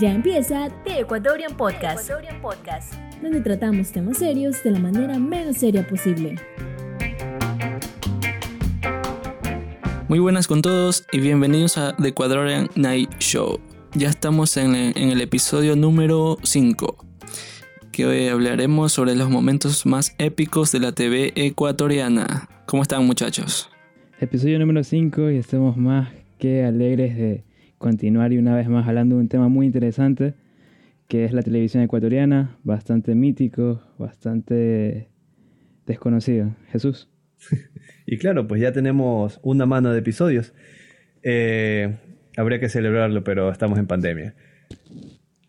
Ya empieza The Ecuadorian Podcast, donde tratamos temas serios de la manera menos seria posible. Muy buenas con todos y bienvenidos a The Ecuadorian Night Show. Ya estamos en, en el episodio número 5, que hoy hablaremos sobre los momentos más épicos de la TV ecuatoriana. ¿Cómo están muchachos? Episodio número 5 y estamos más que alegres de continuar y una vez más hablando de un tema muy interesante que es la televisión ecuatoriana, bastante mítico, bastante desconocido. Jesús. y claro, pues ya tenemos una mano de episodios. Eh, habría que celebrarlo, pero estamos en pandemia.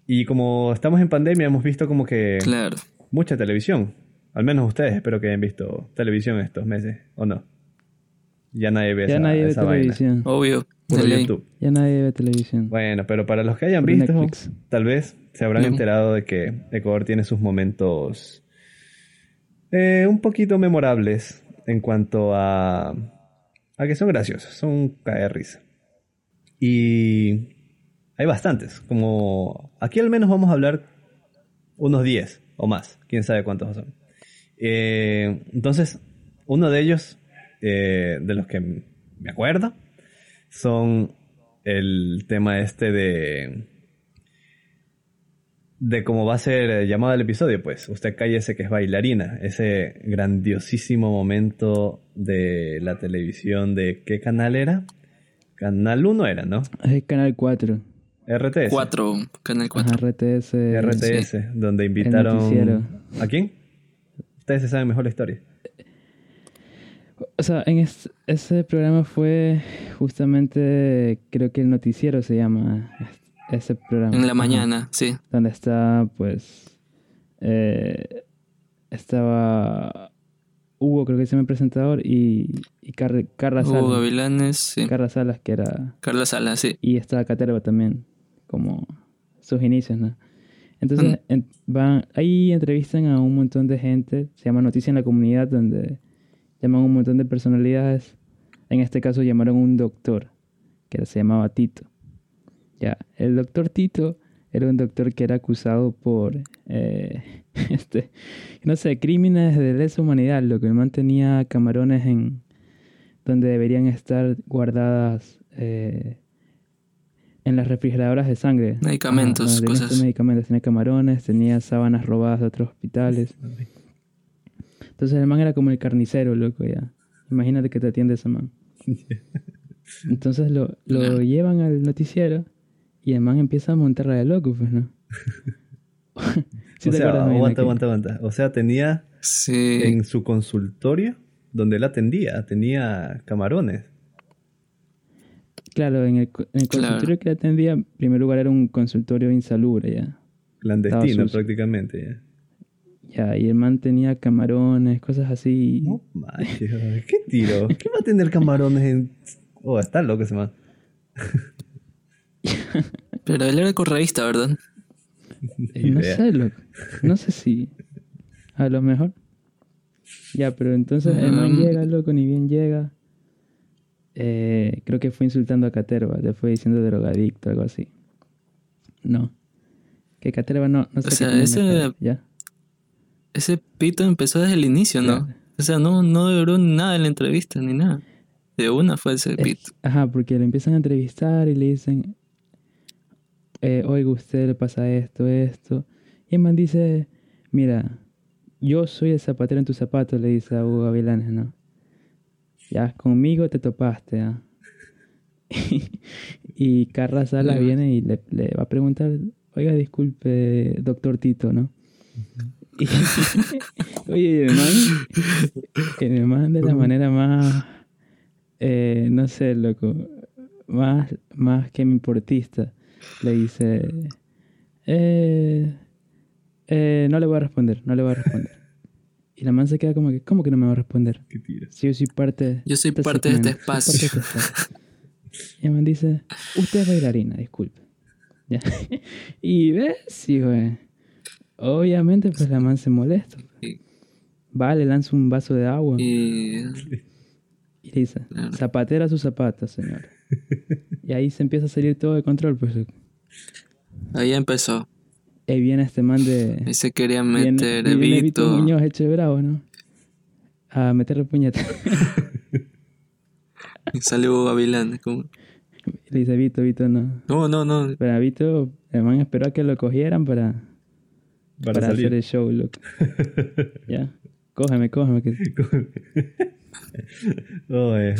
Y como estamos en pandemia, hemos visto como que claro. mucha televisión. Al menos ustedes espero que hayan visto televisión estos meses, ¿o no? Ya nadie ve ya esa, nadie ve esa televisión. Obvio. Puro. YouTube. Ya nadie ve televisión. Bueno, pero para los que hayan visto, Netflix. tal vez se habrán No. enterado de que Ecuador tiene sus momentos eh, un poquito memorables en cuanto a, a que son graciosos, son caer de risa. Y hay bastantes, como aquí al menos vamos a hablar unos 10 o más, quién sabe cuántos son. Eh, entonces, uno de ellos, eh, de los que me acuerdo, son el tema este de de cómo va a ser llamado el episodio, pues usted cállese que es bailarina, ese grandiosísimo momento de la televisión de ¿qué canal era? Canal 1 era, ¿no? Es canal 4. RTS. 4, Canal 4. Ajá, RTS. RTS, donde invitaron. ¿A quién? Ustedes se saben mejor la historia. O sea, en es- ese programa fue justamente, creo que el noticiero se llama es- ese programa. En la mañana, sí. Donde está, pues, eh, estaba Hugo, creo que se llama el presentador, y, y Car- Carla Hugo Salas. Gavilanes, sí. Carla Salas, que era... Carla Sala, sí. Y estaba Caterva también, como sus inicios, ¿no? Entonces, Mm. en- van, ahí entrevistan a un montón de gente, se llama Noticia en la Comunidad, donde llaman un montón de personalidades. En este caso llamaron a un doctor, que se llamaba Tito. Ya, el doctor Tito era un doctor que era acusado por, eh, este, no sé, crímenes de lesa humanidad, lo que mantenía camarones en donde deberían estar guardadas eh, en las refrigeradoras de sangre. Medicamentos, tenían cosas. medicamentos, tenía camarones, tenía sábanas robadas de otros hospitales. Entonces el man era como el carnicero, loco, ya. Imagínate que te atiende ese man. Entonces lo, lo llevan al noticiero y el man empieza a montarla de loco, pues, ¿no? ¿Sí o te sea, aguanta, aguanta, aguanta. O sea, tenía Sí. en su consultorio donde él atendía, tenía camarones. Claro, en el, co- en el Claro. consultorio que atendía, en primer lugar era un consultorio insalubre, ya. Clandestino prácticamente. ya. Ya, y el man tenía camarones, cosas así. No manches, ¿qué tiro? ¿Qué va a tener camarones en.? Oh, está loco ese man. Pero él era correísta, ¿verdad? Eh, no idea. sé, loco. No sé si. A lo mejor. Ya, pero entonces el man Mm. llega, loco, ni bien llega. Eh, creo que fue insultando a Caterva, le fue diciendo drogadicto, algo así. No. Que Caterva no, no sé qué sea, ese- ¿Ya? Ese pito empezó desde el inicio, ¿no? Claro. O sea, no, no duró nada en la entrevista ni nada. De una fue ese Es- pito. ajá, porque lo empiezan a entrevistar y le dicen, eh, oiga, usted le pasa esto, esto. Y el man dice, mira, yo soy el zapatero en tus zapatos, le dice a Hugo Gavilanes, ¿no? Ya, conmigo te topaste, ¿ah? y Carla Salas Mm. viene y le, le va a preguntar, oiga, disculpe, doctor Tito, ¿no? Oye, el man, el man de la manera más, eh, no sé, loco, más, más que mi importista, le dice, eh, eh, no le voy a responder, no le voy a responder. Y la man se queda como que, ¿cómo que no me va a responder? Si yo soy parte... Yo soy este parte de este soy parte espacio. de este espacio. Y el man dice, usted es bailarina, disculpe. Ya. y ves, sí, güey. Obviamente, pues la man se molesta. Y- Va, le lanza un vaso de agua y, Y le dice, Claro. zapatera sus zapatos, señor. y ahí se empieza a salir todo de control, pues. Ahí empezó. Ahí viene este man de. Ahí se quería viene- meter y viene Vito. Muñoz hecho de bravo, ¿no? A meterle puñeta. Y salió Gavilán. como, Le dice Vito, Vito no. No, no, no. Pero a Vito, el man esperó a que lo cogieran para, Para, para, hacer salir. el show, loco. ya. Cógeme, cógeme. Que... Oh, eh,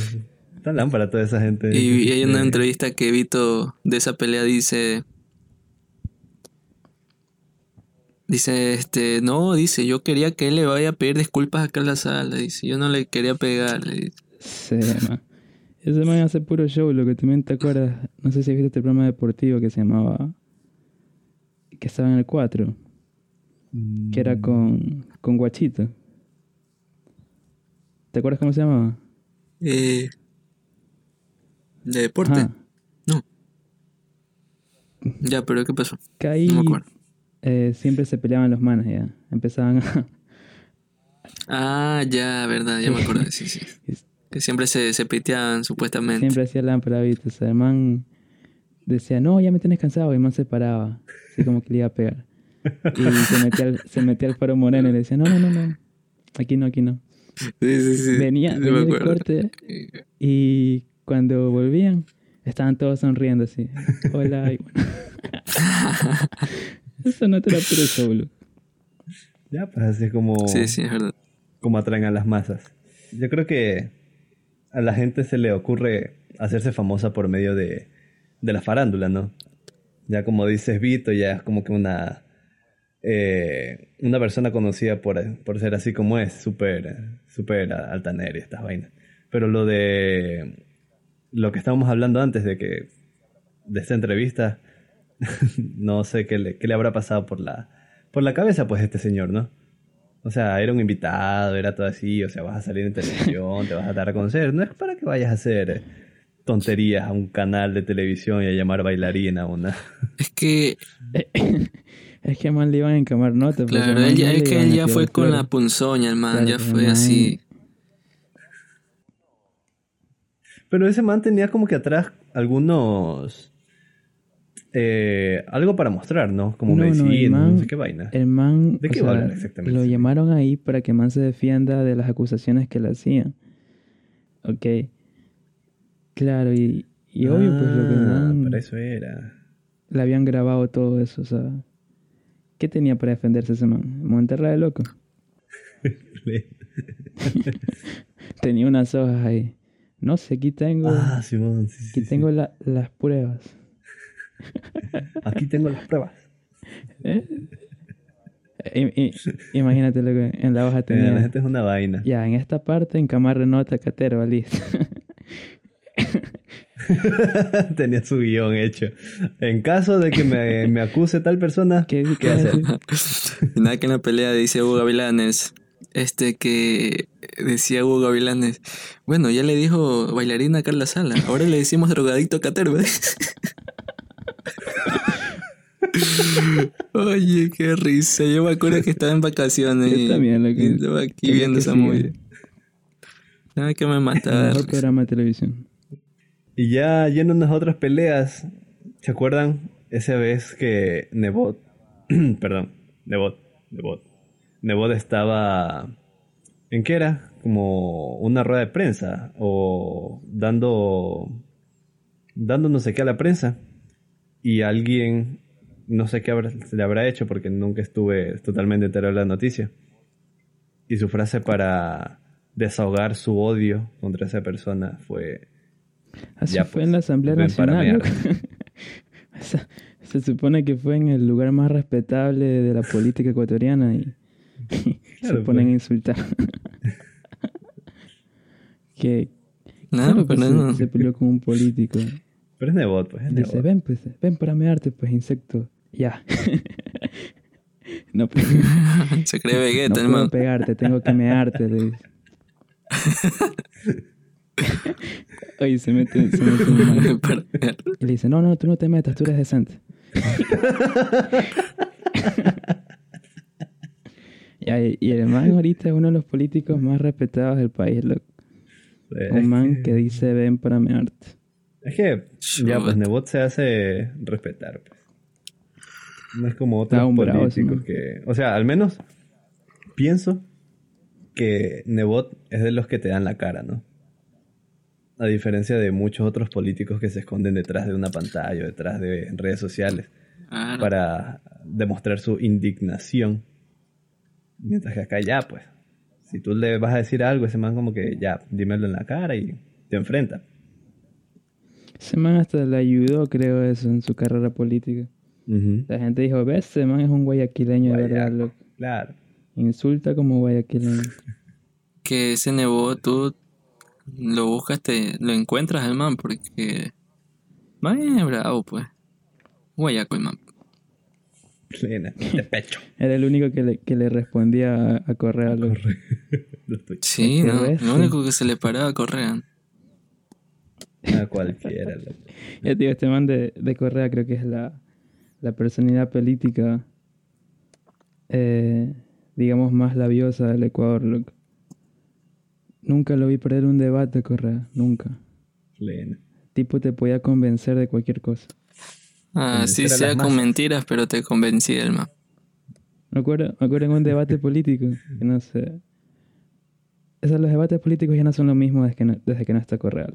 Está lámpara toda esa gente. Y, y hay una Eh, entrevista que Vito de esa pelea dice. Dice, este, no, dice, yo quería que él le vaya a pedir disculpas acá en la sala. Dice, yo no le quería pegar. dice. Sí, man. Ese man hace puro show, lo que tú me te acuerdas. No sé si viste este programa deportivo que se llamaba. Que estaba en el 4. Que era con, con Guachito. ¿Te acuerdas cómo se llamaba? Eh, de deporte. Ajá. No. Ya, pero ¿qué pasó? Que ahí No me acuerdo. eh, siempre se peleaban los manes ya. Empezaban a... Ah, ya, verdad, ya me acordé, sí, sí. Que siempre se, se piteaban supuestamente. siempre hacía lámpara, ¿viste? O sea, el man decía, no, ya me tienes cansado. Y el man se paraba. Así como que le iba a pegar. Y se metía al, se metía al faro moreno y le decía, no, no, no, no. Aquí no, aquí no. Sí, sí, sí. venía, venía acuerdo. corte y cuando volvían estaban todos sonriendo así. Hola. y bueno. Eso no te puro show, loco. Ya, pues así es como, Sí, sí, es verdad. como atraen a las masas. Yo creo que a la gente se le ocurre hacerse famosa por medio de, de la farándula, ¿no? Ya como dices Vito, ya es como que una, eh, una persona conocida por, por ser así como es, súper súper altanera y estas vainas. Pero lo de lo que estábamos hablando antes de que de esta entrevista, no sé qué le, qué le habrá pasado por la, por la cabeza pues este señor, ¿no? O sea, era un invitado, era todo así, o sea, vas a salir en televisión, te vas a dar a conocer. No es para que vayas a hacer tonterías a un canal de televisión y a llamar bailarina a una. Es que, Es que man le iban a encamar notas. claro, él ya- es que él ya fue con flores. la punzoña, el man, Claro, ya fue man- así. Pero ese man tenía como que atrás algunos... eh, algo para mostrar, ¿no? Como No, no, el medicina, no, sé qué vaina. El man, ¿De o qué va sea, exactamente? Lo llamaron ahí para que man se defienda de las acusaciones que le hacían. Ok. Claro, y, y obvio, pues lo que el Ah, man para eso era. le habían grabado todo eso, o sea. ¿Qué tenía para defenderse ese man? De loco. Tenía unas hojas ahí. No sé, aquí tengo, ah, Simón, sí, sí, aquí sí. tengo la- las pruebas. Aquí tengo las pruebas. ¿Eh? I- i- imagínate lo que en la hoja Eh, tenía. la gente es una vaina. Ya, en esta parte, en Camarre Nota, Catero, listo. Tenía su guion hecho. En caso de que me, me acuse tal persona, ¿Qué, ¿qué, qué hacer? Nada que en la pelea dice Hugo Gavilanes, este que decía Hugo Gavilanes, bueno, ya le dijo bailarina a Carla Sala, ahora le decimos drogadicto a Caterva. Oye, qué risa. Yo me acuerdo que estaba en vacaciones. Yo también, loco. y estaba aquí viendo que esa movie. Nada que me El mataba. mejor programa de televisión. Y ya yéndonos a otras peleas, ¿se acuerdan esa vez que Nebot, perdón, Nebot, Nebot, Nebot estaba, ¿en qué era? Como una rueda de prensa o dando, dando no sé qué a la prensa y alguien, no sé qué habrá- se le habrá hecho porque nunca estuve totalmente enterado de la noticia. Y su frase para desahogar su odio contra esa persona fue Así Ya, fue pues, en la Asamblea ven para Nacional. Esa- Se supone que fue en el lugar más respetable de la política ecuatoriana y, y Claro, se ponen pues. a insultar. que No, claro, pues, se- no. se, peleó con un político. Pero es Nebot, pues es Dice, Nebot. ven pues, ven para mearte, pues, insecto. Ya. no, pues, Se cree no Vegeta, puedo hermano. pegarte, tengo que mearte, le dice. Oye, se mete, se mete un man. Para- Y le dice, no, no, tú no te metas, tú eres decente. Y, y el man ahorita es uno de los políticos más respetados del país, loco. Es Un man que- que dice, ven para mearte. Es que ya, pues. Nebot se hace respetar. pues. No es como otros políticos que... O sea, al menos pienso que Nebot es de los que te dan la cara, ¿no? A diferencia de muchos otros políticos que se esconden detrás de una pantalla o detrás de redes sociales para demostrar su indignación. Mientras que acá ya, pues, si tú le vas a decir algo, ese man como que ya, dímelo en la cara y te enfrenta. Ese man hasta le ayudó, creo, eso en su carrera política. La gente dijo, ves, ese man es un guayaquileño de verdad, loco. Claro. Insulta como guayaquileño. Que ese Nebo, tú lo buscas, te, lo encuentras al man, porque. Man es bravo, pues. Guayaco el man. De pecho. Era el único que le, que le respondía a, a Correa, Sí, no. bestia. Lo único que se le paraba a Correa. A cualquiera. loco. Ya, tío, este man de, de Correa creo que es la, la personalidad política, eh, digamos, más labiosa del Ecuador, loco. Nunca lo vi perder un debate, Correa, nunca. Plena. Tipo te podía convencer de cualquier cosa. Ah, sí, sea con mentiras, pero te convencía el man. Me acuerdo, me acuerdo en un debate político, que no sé. Esos los debates políticos ya no son lo mismo desde que no, desde que no está Correa.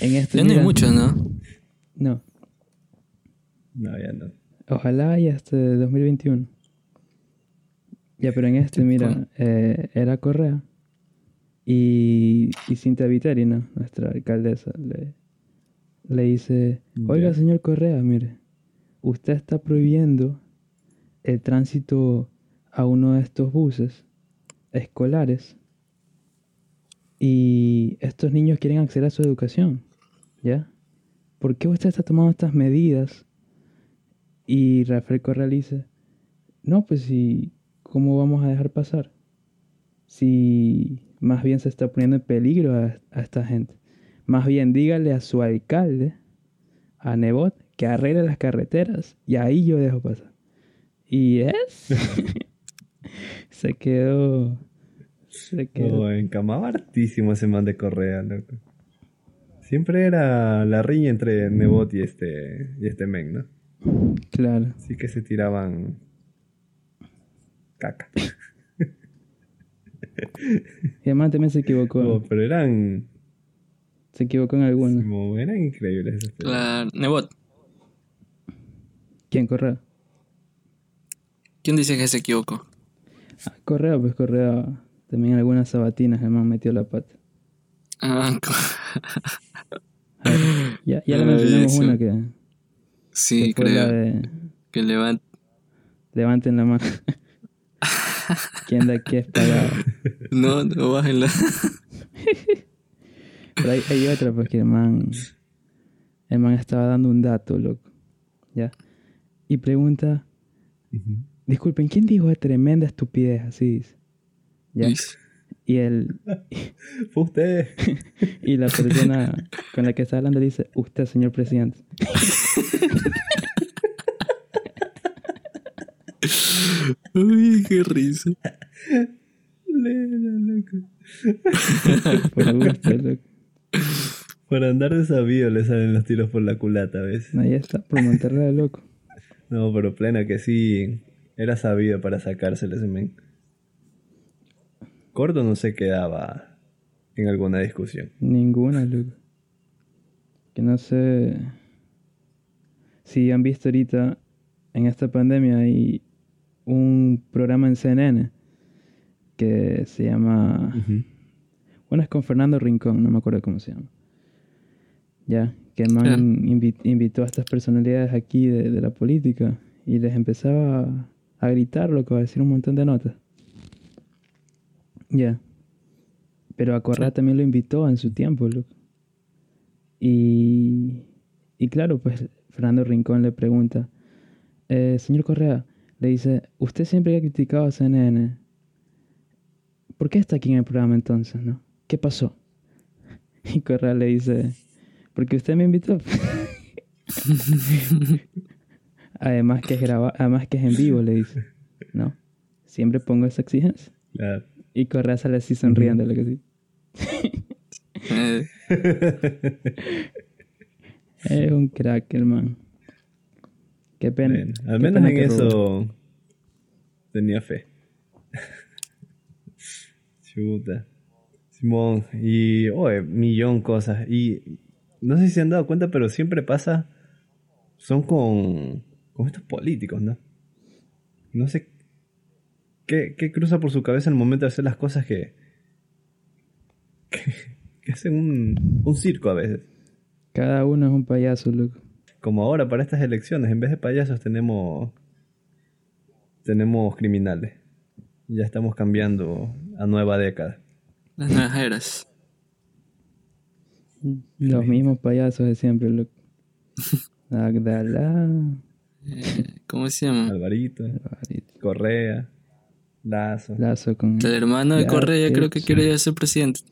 En este Ya no hay muchos, ¿no? No, No, ya no. Ojalá y hasta 2021. Ya, pero en este, mira, eh, era Correa y, y Cintia Viteri, ¿no? Nuestra alcaldesa, le, le dice, oiga, señor Correa, mire, usted está prohibiendo el tránsito a uno de estos buses escolares y estos niños quieren acceder a su educación, ¿ya? ¿Por qué usted está tomando estas medidas? Y Rafael Correa le dice, no, pues si, ¿cómo vamos a dejar pasar? Si más bien se está poniendo en peligro a, a esta gente. Más bien dígale a su alcalde, a Nebot, que arregle las carreteras y ahí yo dejo pasar. Y es... se quedó... Se quedó... No, encamaba hartísimo ese man de Correa, loco. Siempre era la riña entre Nebot y este, y este men, ¿no? Claro. Así que se tiraban caca. Y además también se equivocó. No, pero eran, Se equivocó en alguno. como, eran increíbles peleas. Claro. Nebot, ¿Quién Correa? ¿quién dice que se equivocó? Ah, Correa, pues Correa. También en algunas sabatinas el man metió la pata. Ah, ver, ya ya le mencionamos una que, sí, que la creo. de Que levant... levanten la mano. ¿Quién de aquí es pagado? No, no bájenla. Pero hay, hay otra, pues que el man, el man estaba dando un dato, loco. ¿Ya? Y pregunta, disculpen, ¿quién dijo tremenda estupidez? Así dice. ¿Ya? Luis. Y el, Fue usted. y la persona con la que está hablando dice, usted, señor presidente. Uy, qué risa. Lena, loco. Por gusto, loco. Por andar de sabido le salen los tiros por la culata a veces. Ahí está, por montarla de loco. No, pero plena que sí era sabido para sacárselo ese men. Corto no se quedaba en alguna discusión. Ninguna, loco. Que no sé si han visto ahorita en esta pandemia hay un programa en CNN que se llama... Bueno, es con Fernando Rincón, no me acuerdo cómo se llama. Ya, que el man invi- invitó a estas personalidades aquí de, de la política y les empezaba a, a gritar, loco, a decir un montón de notas. Ya. Pero a Correa también lo invitó en su tiempo, loco. Y, y claro, pues Fernando Rincón le pregunta, "Eh, señor Correa, le dice, usted siempre ha criticado a CNN. ¿Por qué está aquí en el programa entonces, no? ¿Qué pasó? Y Correa le dice, porque usted me invitó. además que es graba además que es en vivo, le dice. No, siempre pongo esa exigencia. Claro. Y Correa sale así sonriendo, lo que sí. Es un crack, el man. Qué pena. Al menos pena en robó. eso tenía fe. Chuta. Simón, y, oye, millón cosas. Y no sé si se han dado cuenta, pero siempre pasa, son con, con estos políticos, ¿no? No sé qué, qué cruza por su cabeza en el momento de hacer las cosas que, que, que hacen un, un circo a veces. Cada uno es un payaso, loco. Como ahora para estas elecciones, en vez de payasos tenemos tenemos criminales. Ya estamos cambiando a nueva década. Las nuevas eras. Los mismos payasos de siempre, loco. Agdalá. Eh, ¿Cómo se llama? Alvarito, Correa, Lazo. Lazo con. El hermano de Correa creo que quiere ser presidente.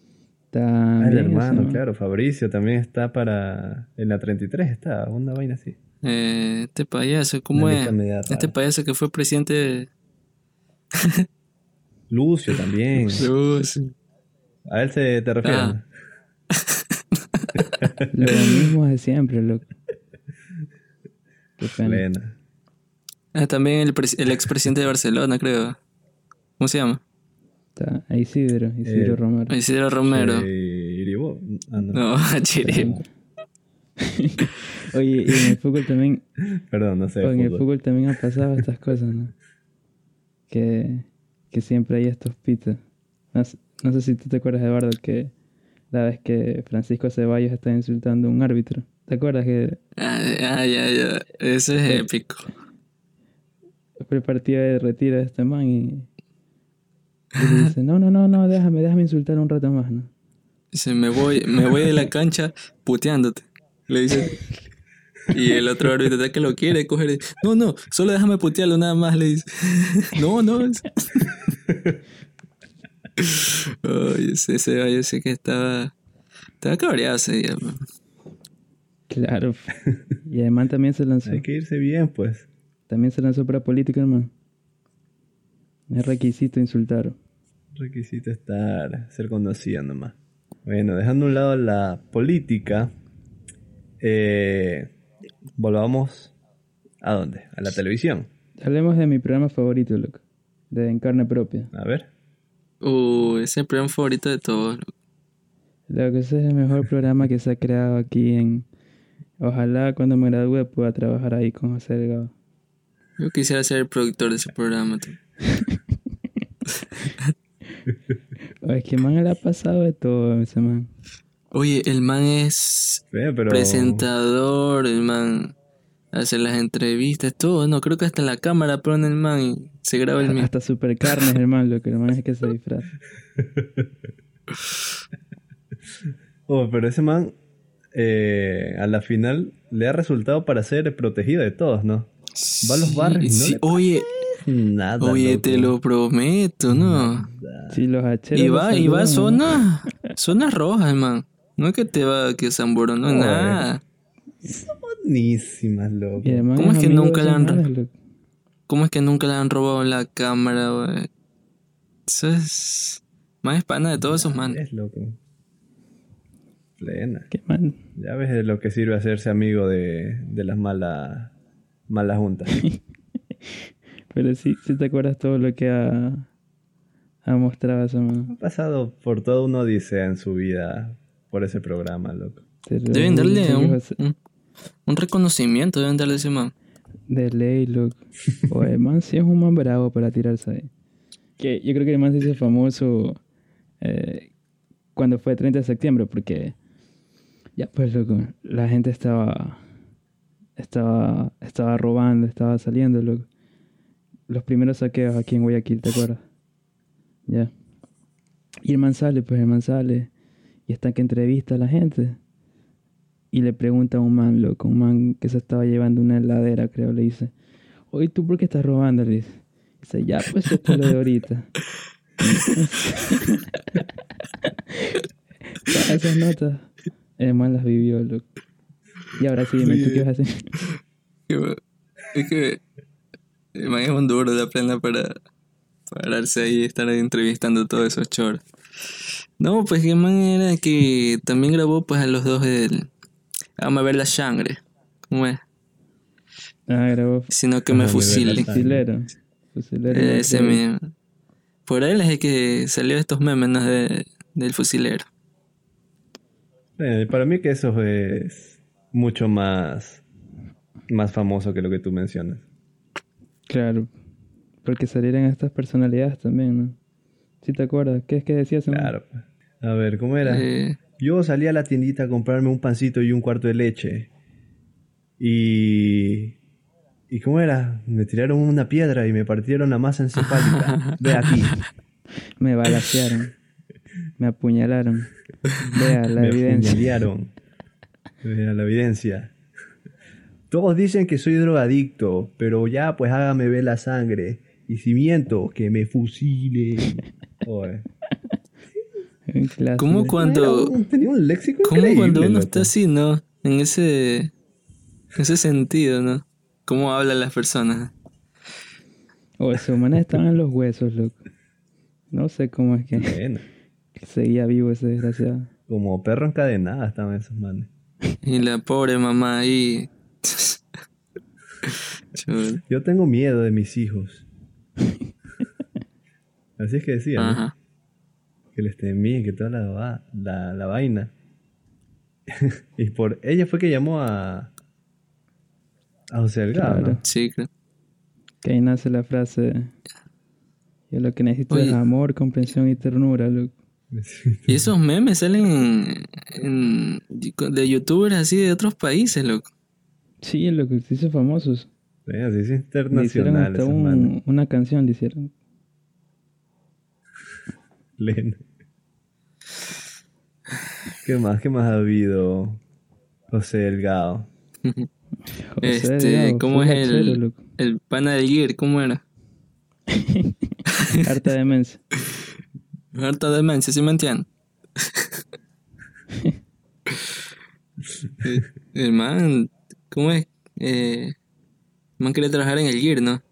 Ah, el hermano, ¿no? claro. Fabricio también está para. En la 33 está, una vaina así. Eh, este payaso, ¿cómo Una es? Este payaso que fue presidente de... Lucio también. Luz. A él se te refieres. Ah. Lo mismo de siempre, loco. Qué pena. Plena. Ah, también el, el expresidente de Barcelona, creo. ¿Cómo se llama? Está a Isidro, Isidro Eh, Romero. Isidro Romero. Eh, Iribo. Ah, no. No, Chiri. Oye, y en el fútbol también, Perdón, no sé. en el fútbol. también han pasado estas cosas, ¿no? Que, que siempre hay estos pitos. No, sé- no sé si tú te acuerdas, Eduardo, que la vez que Francisco Ceballos estaba insultando a un árbitro. ¿Te acuerdas que Ah, ah, ya, ya. Eso es épico. fue el partido de retiro de este man y, y le dice, no, no, no, no, déjame, déjame insultar un rato más, ¿no? Dice, me voy, me voy de la cancha puteándote. Le dice. Y el otro árbitro está que lo quiere coger. No, no, solo déjame putearlo nada más, le dice. No, no. Ay, ese, ese gallo sí que estaba. Estaba cabreado ese día. man. Claro. Y man también se lanzó. Hay que irse bien, pues. También se lanzó para política, hermano. Es requisito insultar. Requisito estar, ser conocida nomás. Bueno, dejando a un lado la política, eh, volvamos a dónde? A la televisión. Hablemos de mi programa favorito, loco. De En Carne Propia. A ver. Uh, ese es el programa favorito de todos. loco. Lo que ese es el mejor programa que se ha creado aquí en... Ojalá cuando me gradúe pueda trabajar ahí con José Delgado. Yo quisiera ser el productor de ese programa. Oh, es que man le ha pasado de todo a ese man. Oye, el man es Eh, pero presentador, el man hace las entrevistas, todo. No, creo que hasta en la cámara pone el man y se graba el mismo. Hasta super carne es el man, lo que el man es que se disfraza. Oh, pero ese man eh, a la final le ha resultado para ser protegido de todos, ¿no? Va a los barrios y no Sí, le Oye, Nada. oye, loco. te lo prometo, ¿no? Sí, los hacheros Y va, y va a zonas, zonas rojas, man. No es que te va que Zamboro, no, nada. Buenísimas, loco. ¿Cómo es que nunca le han- loco. ¿Cómo es que nunca le han robado la cámara, güey? Eso es más hispana de todos esos manes. Es loco. Plena. Qué man. Ya ves de lo que sirve hacerse amigo de, de las malas malas juntas. Pero sí, sí te acuerdas todo lo que ha, ha mostrado ese man. ha pasado por todo una odisea en su vida por ese programa, loco. Deben darle un, un, un reconocimiento, deben darle a ese man. De ley, loco. O el man sí es un man bravo para tirarse ahí. Que yo creo que el man se hizo famoso eh, cuando fue 30 de septiembre, porque ya pues loco, la gente estaba estaba estaba robando, estaba saliendo, loco. Los primeros saqueos aquí en Guayaquil, ¿te acuerdas? Ya. Y el man sale, pues el man sale y está que entrevista a la gente. Y le pregunta a un man, loco, un man que se estaba llevando una heladera, creo, le dice, oye, ¿tú por qué estás robando? Le dice, dice ya, pues esto es lo de ahorita. Esas notas, el man las vivió, loco. Y ahora sí, dime, ¿tú qué vas a hacer? Es que es un duro de la plena para pararse ahí y estar ahí entrevistando todos esos choros. No, pues que man era que también grabó pues a los dos del... Vamos a ver la sangre. ¿Cómo es? Ah, grabó sino que me Ajá, me fusile. vela. fusilero. Fusilero. Ese no, mismo. Por él es el que salió estos memes ¿no? de, del fusilero. Eh, para mí que eso es mucho más, más famoso que lo que tú mencionas. Claro. Porque salieron estas personalidades también, ¿no? ¿Sí te acuerdas? ¿Qué es que decías? Claro. pues. A ver, ¿cómo era? Eh, Yo salí a la tiendita a comprarme un pancito y un cuarto de leche. Y... ¿Y cómo era? Me tiraron una piedra y me partieron la masa encefálica. Ve aquí. Me balacearon. me apuñalaron. Vea la me evidencia. apuñalearon. Vea la evidencia. Todos dicen que soy drogadicto, pero ya pues hágame ver la sangre. Y si miento, que me fusilen. ¿Cómo cuando, tenía un léxico cómo cuando uno loco. está así, no? En ese, ese sentido, ¿no? ¿Cómo hablan las personas? O esos manes estaban en los huesos, loco. No sé cómo es que Bueno, seguía vivo ese desgraciado. como perro encadenado estaban esos manes. Y la pobre mamá ahí. Yo tengo miedo de mis hijos. Así es que decía, ¿no? Que les temí, que toda la, va- la, la vaina. y por ella fue que llamó a a José Delgado, Claro. ¿no? Sí, creo. Que ahí nace la frase. Yo lo que necesito Oye. es amor, comprensión y ternura, loco. Y esos memes salen en, en- de youtubers así de otros países, loco. Sí, lo que se hizo famosos. Sí, así es Le hicieron internacional hasta un- una canción, le hicieron. Lena. ¿Qué más? ¿Qué más ha habido? José Delgado. José Este, Delgado, ¿cómo es el, el pana del Gear? ¿Cómo era? Harta demencia. Harta demencia, ¿sí me entienden? el, el man, ¿cómo es? Eh, man quería trabajar en el Gear, ¿no?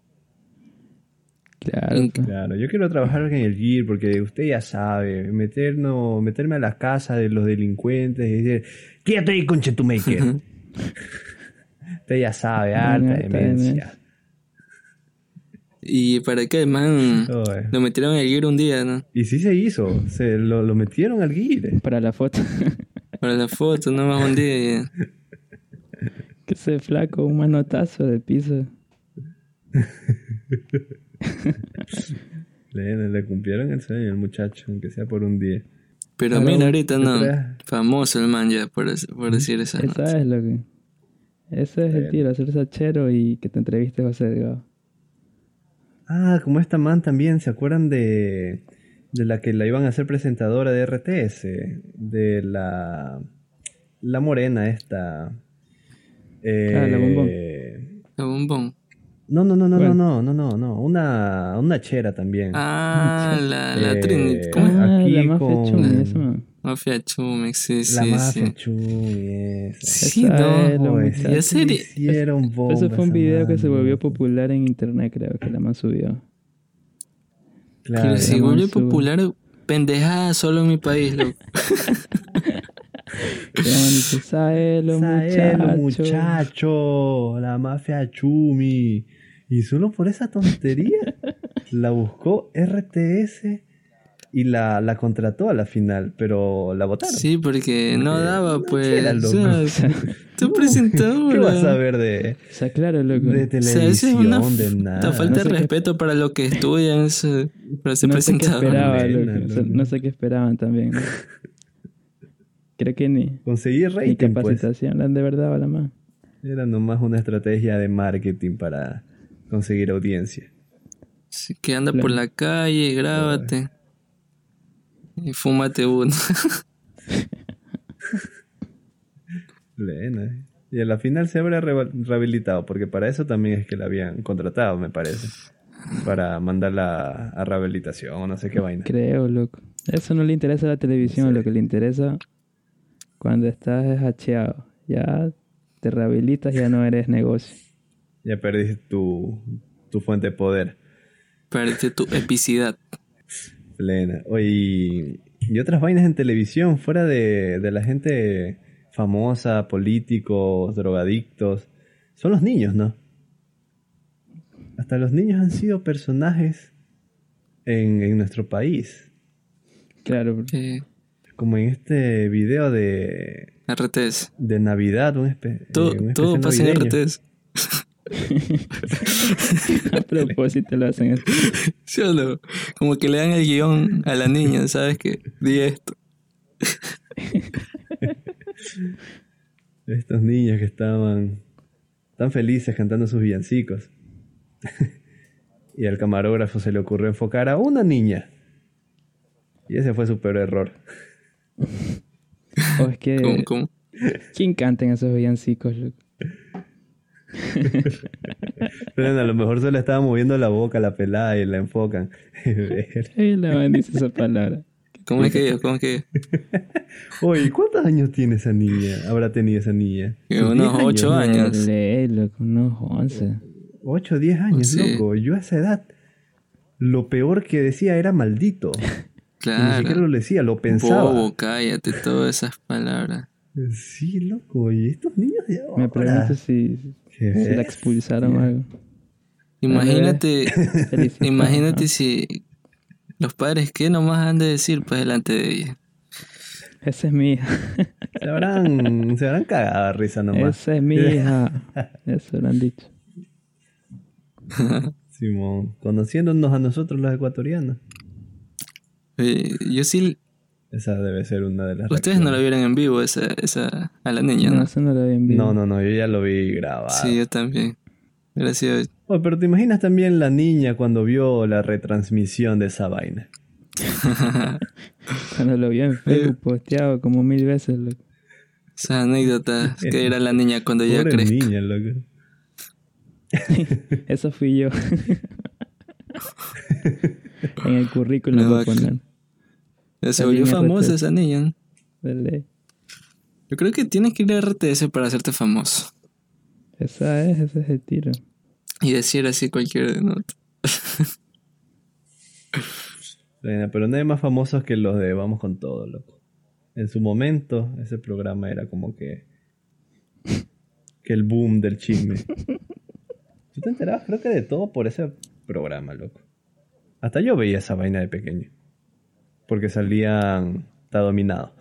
Claro. Claro, yo quiero trabajar en el GIR porque usted ya sabe, meternos, meterme a la casa de los delincuentes y decir, quédate ahí, conchetumaker. usted ya sabe, harta demencia. Y para qué man lo metieron en el Gear un día, ¿no? Y sí se hizo, se lo, lo metieron al GIR. Para la foto. Para la foto, nomás un día. y- que ese flaco, un manotazo de piso. Le, le cumplieron el sueño al muchacho, aunque sea por un día. Pero mira, no, ahorita no. Famoso el man ya por, por decir esa Esa nota. es lo que. Ese es el tiro, hacerse hachero y que te entreviste José Delgado. Ah, como esta man también, ¿se acuerdan de, de la que la iban a hacer presentadora de RTS? De la, la morena esta. Eh, Ah, la bombón. La bombón. No, no, no, no, ¿Cuál? no, no, no, no, una, una chera también. Ah, la, la Eh, Trinity. ¿Cómo es? Ah, Aquí la mafia con- chumi, esa man. Mafia Chumex, sí, la sí, mafia sí. Chuy, esa. Sí, Esa no. es. ¿Ya serie? hicieron bomba Ese fue un video que se man, volvió popular en internet, creo que la man subió. Claro. Que si la vuelve man sube. popular, pendejada solo en mi país, loco. Que la man dice, Saelo, Saelo, muchacho. muchacho, la mafia Chumi. Y solo por esa tontería la buscó RTS y la, la contrató a la final, pero la votaron. Sí, porque no daba, no pues. quiera, o loco. sea, tu presentadora. ¿Qué vas a ver de, O sea, claro, loco. de O sea, televisión, es una, de nada? falta No de sé qué- respeto para lo que estudian eso, para ser no sé qué presentador. esperaba, Buena, loco. O sea, loco. no sé qué esperaban también. Creo que ni, Conseguir ni rating, pues. capacitación han de verdad la man. Era nomás una estrategia de marketing para conseguir audiencia. Así que anda por la calle, grábate. Y fúmate uno. Lena, ¿eh? Y a la final se habrá rehabilitado, porque para eso también es que la habían contratado, me parece. Para mandarla a rehabilitación o no sé qué vaina. Creo, loco. Eso no le interesa a la televisión, lo que le interesa cuando estás es hacheado. Ya te rehabilitas, ya no eres negocio. Ya perdiste tu, tu fuente de poder. Perdiste tu epicidad. Plena. Oye, y, y otras vainas en televisión, fuera de, de la gente famosa, políticos, drogadictos. son los niños, ¿no? Hasta los niños han sido personajes en, en nuestro país. Claro, porque Eh, Como en este video de, RTS. de Navidad, un, espe- Todo, eh, un todo especial pasa en. RTS. a propósito lo hacen. ¿Sí o no? Como que le dan el guion a la niña, ¿sabes qué? Di esto. Estos niños que estaban tan felices cantando sus villancicos. y al camarógrafo se le ocurrió enfocar a una niña. Y ese fue su peor error. O es que... ¿Cómo, cómo? ¿Quién canta en esos villancicos? loco? Pero a lo mejor se le estaba moviendo la boca a la pelada y la enfocan. Ay, la bendice esa palabra. ¿Cómo es que? ¿Cómo es que Oye, ¿cuántos años tiene esa niña? Habrá tenido esa niña. ¿Sus unos 10 ocho años. Lee, loco, unos 11. 8 o 10 años, Sí. loco. Yo a esa edad, lo peor que decía era maldito. Y Ni siquiera Claro. lo decía, lo pensaba. Bobo, cállate, todas esas palabras. Sí, loco. Y estos niños de ahora. Me pregunto si, si la expulsaron o algo. Imagínate, imagínate si los padres, ¿qué nomás han de decir pues delante de ella? Esa es mi hija. Se habrán, se habrán cagado de risa nomás. Esa es mi hija. Eso lo han dicho. Simón, conociéndonos a nosotros los ecuatorianos. Eh, yo sí, Esa debe ser una de las ustedes no la vieron en vivo esa, esa, a la niña, No, ¿no? eso no lo había visto. No, no, no, yo ya lo vi grabado. Sí, yo también. Gracias. Oh, pero te imaginas también la niña cuando vio la retransmisión de esa vaina. Cuando lo vio en Facebook posteado como mil veces. loco. Esa anécdota que era la niña cuando ella Pobre crezca. niña, loco. Eso fui yo. en el currículum No, poner. Se volvió famosa esa niña. Dale. Yo creo que tienes que ir a RTS para hacerte famoso. Esa es, ese es el tiro. Y decir así cualquier nota. Pero no hay más famosos que los de Vamos con Todo, loco. En su momento, ese programa era como que. que el boom del chisme. Tú te enterabas, creo que de todo por ese programa, loco. Hasta yo veía esa vaina de pequeño. Porque salían. Está dominado.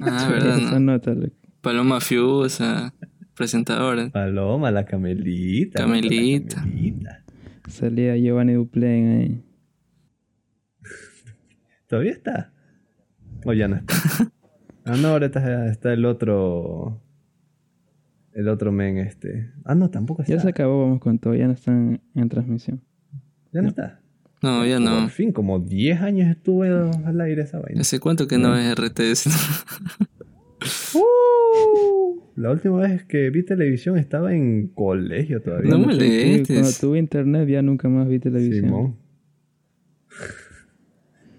Ah, verdad, ¿no? nota, loco. Paloma Fiusa, presentadora. Paloma, la camelita. la Camelita. Salía Giovanni Duplain ahí. ¿Todavía está? O ya no está. Ah, no, ahora está, está el otro. El otro men, este. Ah, no, tampoco está. Ya se acabó, vamos con todo. Ya no están en transmisión. Ya no está. No, ya no. Por fin, como 10 años estuve al aire esa vaina. ¿Hace cuánto que no es RTS? ¡Uh! La última vez que vi televisión estaba en colegio todavía. No Cuando tu- molestes. Cuando tuve internet ya nunca más vi televisión. Simón.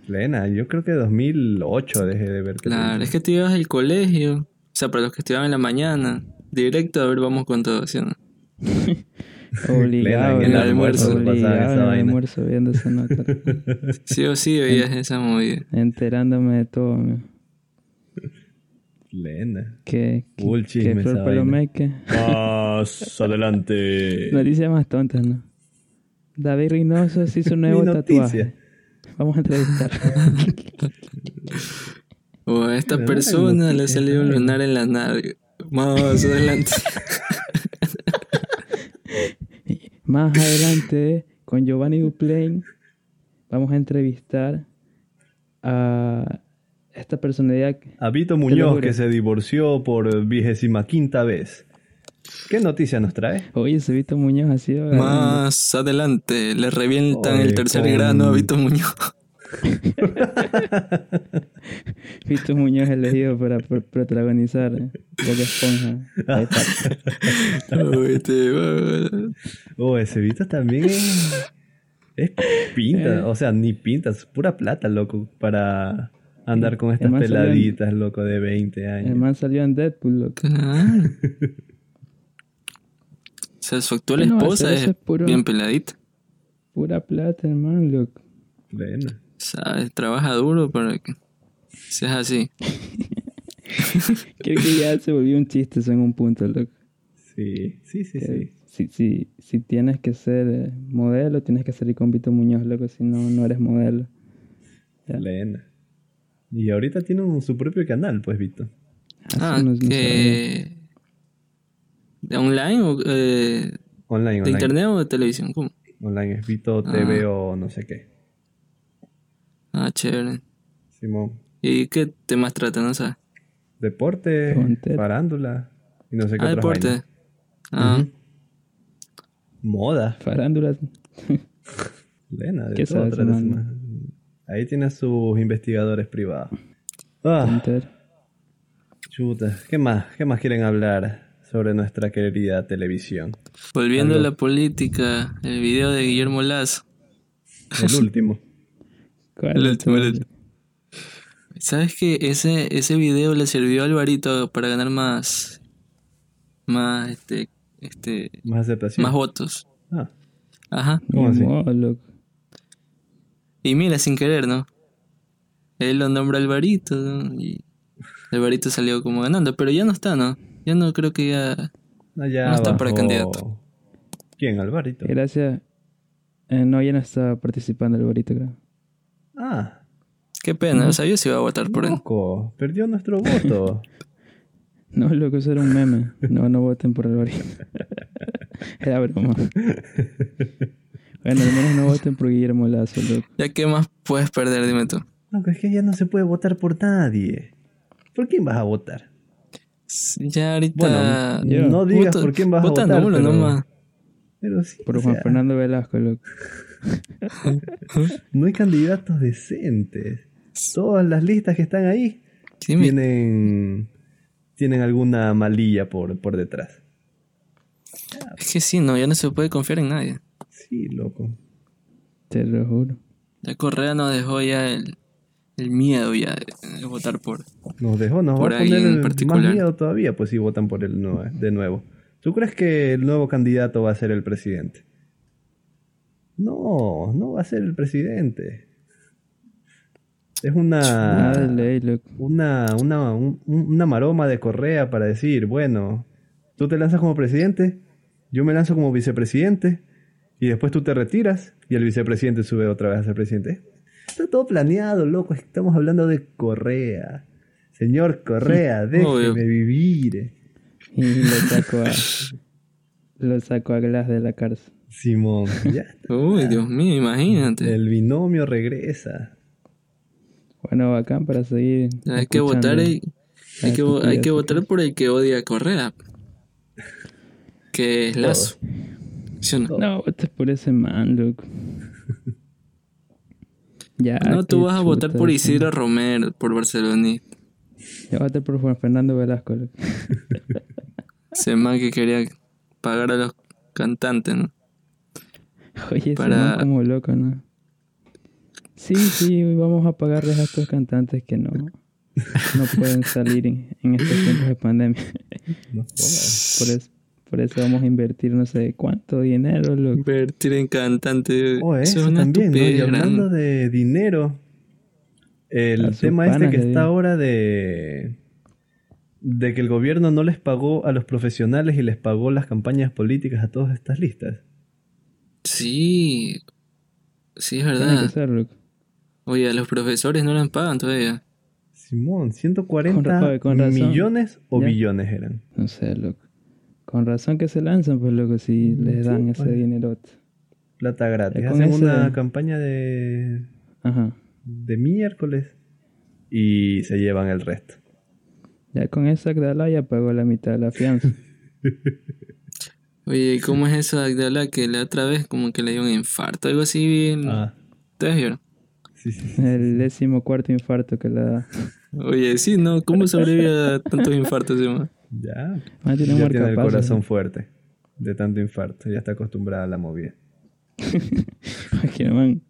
Plena, yo creo que 2008 dejé de ver Claro, televisión. es que te ibas al colegio. O sea, para los que estudiaban en la mañana. Directo a ver, vamos con todo, ¿sí o no? Obligado. en el almuerzo Obligado esa en el vaina. almuerzo viendo esa nota. Sí o sí veías esa movida. enterándome de todo. ¿no? Plena. Que, que, Full Flor esa Palomeque. Más adelante. Noticias más tontas, ¿no? David Reynoso se hizo un nuevo tatuaje. Vamos a entrevistar. O a esta persona le salió un lunar en la nalga. Más adelante. Más adelante, con Giovanni Duplain, vamos a entrevistar a esta personalidad. que- A Vito Muñoz, que se divorció por vigésima quinta vez. ¿Qué noticia nos trae? Oye, ese Vito Muñoz ha sido. Más adelante le revientan Oye, el tercer con- grano a Vito Muñoz. Vito Muñoz elegido para pro- protagonizar eh, Bob Esponja. Ahí está. Uy, te va. Oh, ese Vito también es. Es pinta, o sea, ni pinta, es pura plata, loco, para andar con estas en- peladitas, loco, de 20 El años. man salió en Deadpool, loco. Claro. O sea, su actual ¿Qué no va a esposa es Eso es puro- bien peladita. Pura plata, hermano, loco. Plena. ¿Sabes? Trabaja duro para que seas así. Creo que ya se volvió un chiste eso en un punto, loco. Sí, sí, sí, Que sí. Si, si, si tienes que ser eh, modelo, tienes que salir con Vito Muñoz, loco, si no, no eres modelo. Ya. Lena. Y ahorita tiene un- su propio canal, pues, Vito. Ah, Eso no- no sabía. que... ¿De online o eh, Online, de online. internet o de televisión? ¿Cómo? Online es Vito Ah. TV o no sé qué. Ah, chévere. Simón. ¿Y qué temas tratan? No sabes. Deporte, farándula y no sé qué Ah, otras deporte. vainas. Ah. Moda. Farándula. Lena, de ¿Qué todo sabes, trata. Ahí tiene a sus investigadores privados. Ah, chuta. ¿Qué más? ¿Qué más quieren hablar sobre nuestra querida televisión? volviendo Algo. a la política, el video de Guillermo Lazo. El último. ¿Cuál El es último, el tu- último. ¿Sabes que ese, ese video le sirvió a Alvarito para ganar más, más, este, este, Más aceptación. más votos? Ah, Ajá. ¿Cómo así? Y mira, sin querer, ¿no? Él lo nombra Alvarito, ¿no? Y Alvarito salió como ganando, pero ya no está, ¿no? Ya no creo que ya... allá No está para candidato. ¿Quién? Alvarito. Gracias. Eh, no, ya no está participando el Borito, creo. Ah, Qué pena, o sea, yo sí iba a votar por él. loco. Perdió nuestro voto. No, loco, eso era un meme. No, no voten por el Borito. era broma. Bueno, al menos no voten por Guillermo Lazo, loco. Ya qué más puedes perder, dime tú. Loco, es que ya no se puede votar por nadie. ¿Por quién vas a votar? Ya ahorita... Bueno, no digas Vota- por quién vas a vota votar, pero- nomás. Pero sí, Por Juan sea, Fernando Velasco, loco. no hay candidatos decentes. Todas las listas que están ahí Sí, tienen, tienen alguna malilla por, por detrás. Es que sí, no, ya no se puede confiar en nadie. Sí, loco. Te lo juro. Ya Correa nos dejó ya el, el miedo ya de, de votar por... Nos dejó, nos Por va a poner alguien en el- particular. más miedo todavía, pues si votan por él nue- de nuevo. ¿Tú crees que el nuevo candidato va a ser el presidente? No, no va a ser el presidente. Es una, una, una, un- una maroma de Correa para decir, bueno, tú te lanzas como presidente, yo me lanzo como vicepresidente, y después tú te retiras y el vicepresidente sube otra vez a ser presidente. Está todo planeado, loco. Estamos hablando de Correa. Señor Correa, Obvio. déjeme vivir. Y lo saco a. lo saco a Glass de la cárcel. Simón, ya. Uy, Dios mío, imagínate. El binomio regresa. Bueno, bacán para seguir. Hay que votar, hay, que, hay que votar por el que odia a Correa. Que es Lazo. ¿Sí o no? No, votes por ese man, loco. ya. No, tú vas a votar por Isidro. Romero, por Barcelonista. Yo voy a votar por Juan Fernando Velasco, loco. Ese man que quería pagar a los cantantes, ¿no? Oye, ese Para- man como loco, ¿no? Sí, sí, vamos a pagarles a estos cantantes que no, no pueden salir en, en estos tiempos de pandemia. No. Por eso, por eso vamos a invertir no sé cuánto dinero, loco. Invertir en cantantes. Oh, eso eso es una también, ¿no? Y hablando de dinero, el tema este que está ahora de de que el gobierno no les pagó a los profesionales y les pagó las campañas políticas a todas estas listas. Sí. Sí, es Tiene que verdad. ser. Oye, a los profesores no les pagan todavía. Simón, 140 Con ra- con razón. millones o Ya. billones eran. No sé, loco. Con razón que se lanzan, pues, loco, si les dan Sí, ese pues. dinerote. Plata gratis. Hacen ese- una campaña de, Ajá. de miércoles y se llevan el resto. Ya con esa Agdala ya pagó la mitad de la fianza. Oye, ¿y ¿cómo es eso de Agdala que la otra vez como que le dio un infarto? Algo así bien. Ah, ¿Ustedes vieron? sí, sí. El décimo cuarto infarto que le da. Oye, sí, ¿no? ¿Cómo sobrevive a tantos infartos, ese man? Ya. Ah, tiene un ya tiene el marcapasos, corazón ¿no? fuerte de tanto infarto. Ya está acostumbrada a la movida. Que, man,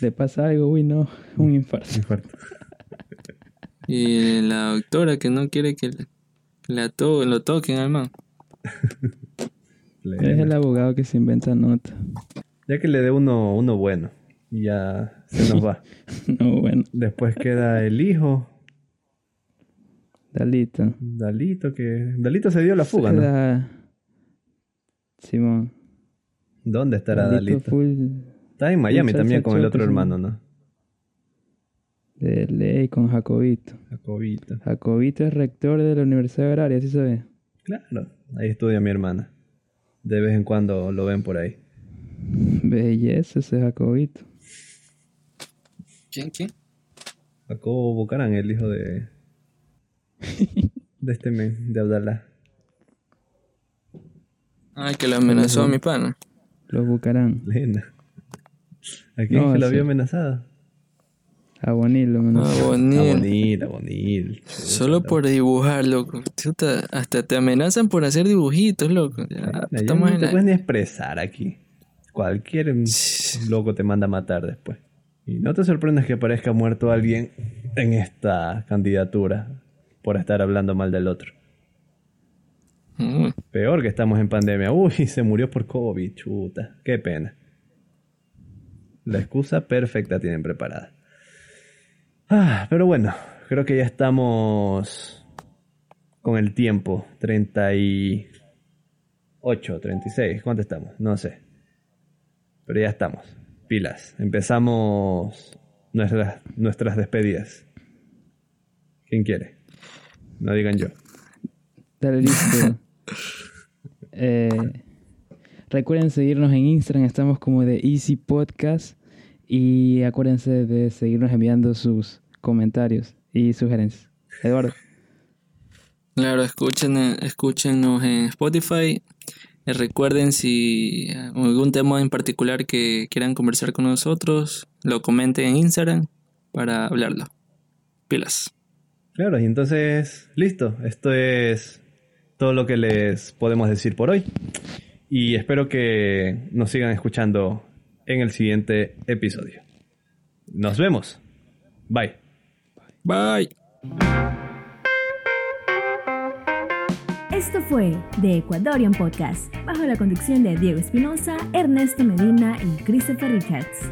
le pasa algo, uy, no, un infarto. Infarto. Y la doctora que no quiere que, le- que la to lo toquen al man. Es el abogado que se inventa notas. Ya que le dé uno, uno bueno. Y ya se nos va. No, bueno, Después queda el hijo, Dalito. Dalito, que. Dalito se dio la fuga, ¿no? Da- Simón. ¿Dónde estará Dalito? full Está en Miami full también con el otro hermano, ¿no? De ley con Jacobito. Jacobito. Jacobito es rector de la Universidad Agraria, ¿sí sabes? Claro, ahí estudia mi hermana. De vez en cuando lo ven por ahí. Belleza ese Jacobito. ¿Quién? ¿Quién? Jacobo Bucarán, el hijo de. de este men, de Abdalá. Ay, que lo amenazó a mi pana. Los Bucarán. Lena. ¿A quién No, se lo ese. había amenazado? A Bonilo, menos. Ah, A bonito. Bonil, a Bonil. Solo por dibujar, loco. Chuta, hasta te amenazan por hacer dibujitos, loco. Ya, estamos no te la- puedes ni expresar aquí. Cualquier loco te manda a matar después. Y no te sorprendas que aparezca muerto alguien en esta candidatura por estar hablando mal del otro. Mm. Peor que estamos en pandemia. Uy, se murió por COVID, chuta. Qué pena. La excusa perfecta tienen preparada. Ah, pero bueno, creo que ya estamos con el tiempo. 38, 36. ¿Cuánto estamos? No sé. Pero ya estamos. Pilas. Empezamos nuestras, nuestras despedidas. ¿Quién quiere? No digan yo. Dale, listo. Eh, recuerden seguirnos en Instagram, estamos como de Easy Podcast. Y acuérdense de seguirnos enviando sus comentarios y sugerencias. Eduardo. Claro, escuchen, eh, escúchenos en Spotify. Eh, recuerden si eh, algún tema en particular que quieran conversar con nosotros, lo comenten en Instagram para hablarlo. Pilas. Claro, y entonces, listo. Esto es todo lo que les podemos decir por hoy. Y espero que nos sigan escuchando en el siguiente episodio. Nos vemos. Bye. Bye. Esto fue The Ecuadorian Podcast, bajo la conducción de Diego Espinosa, Ernesto Medina y Christopher Richards.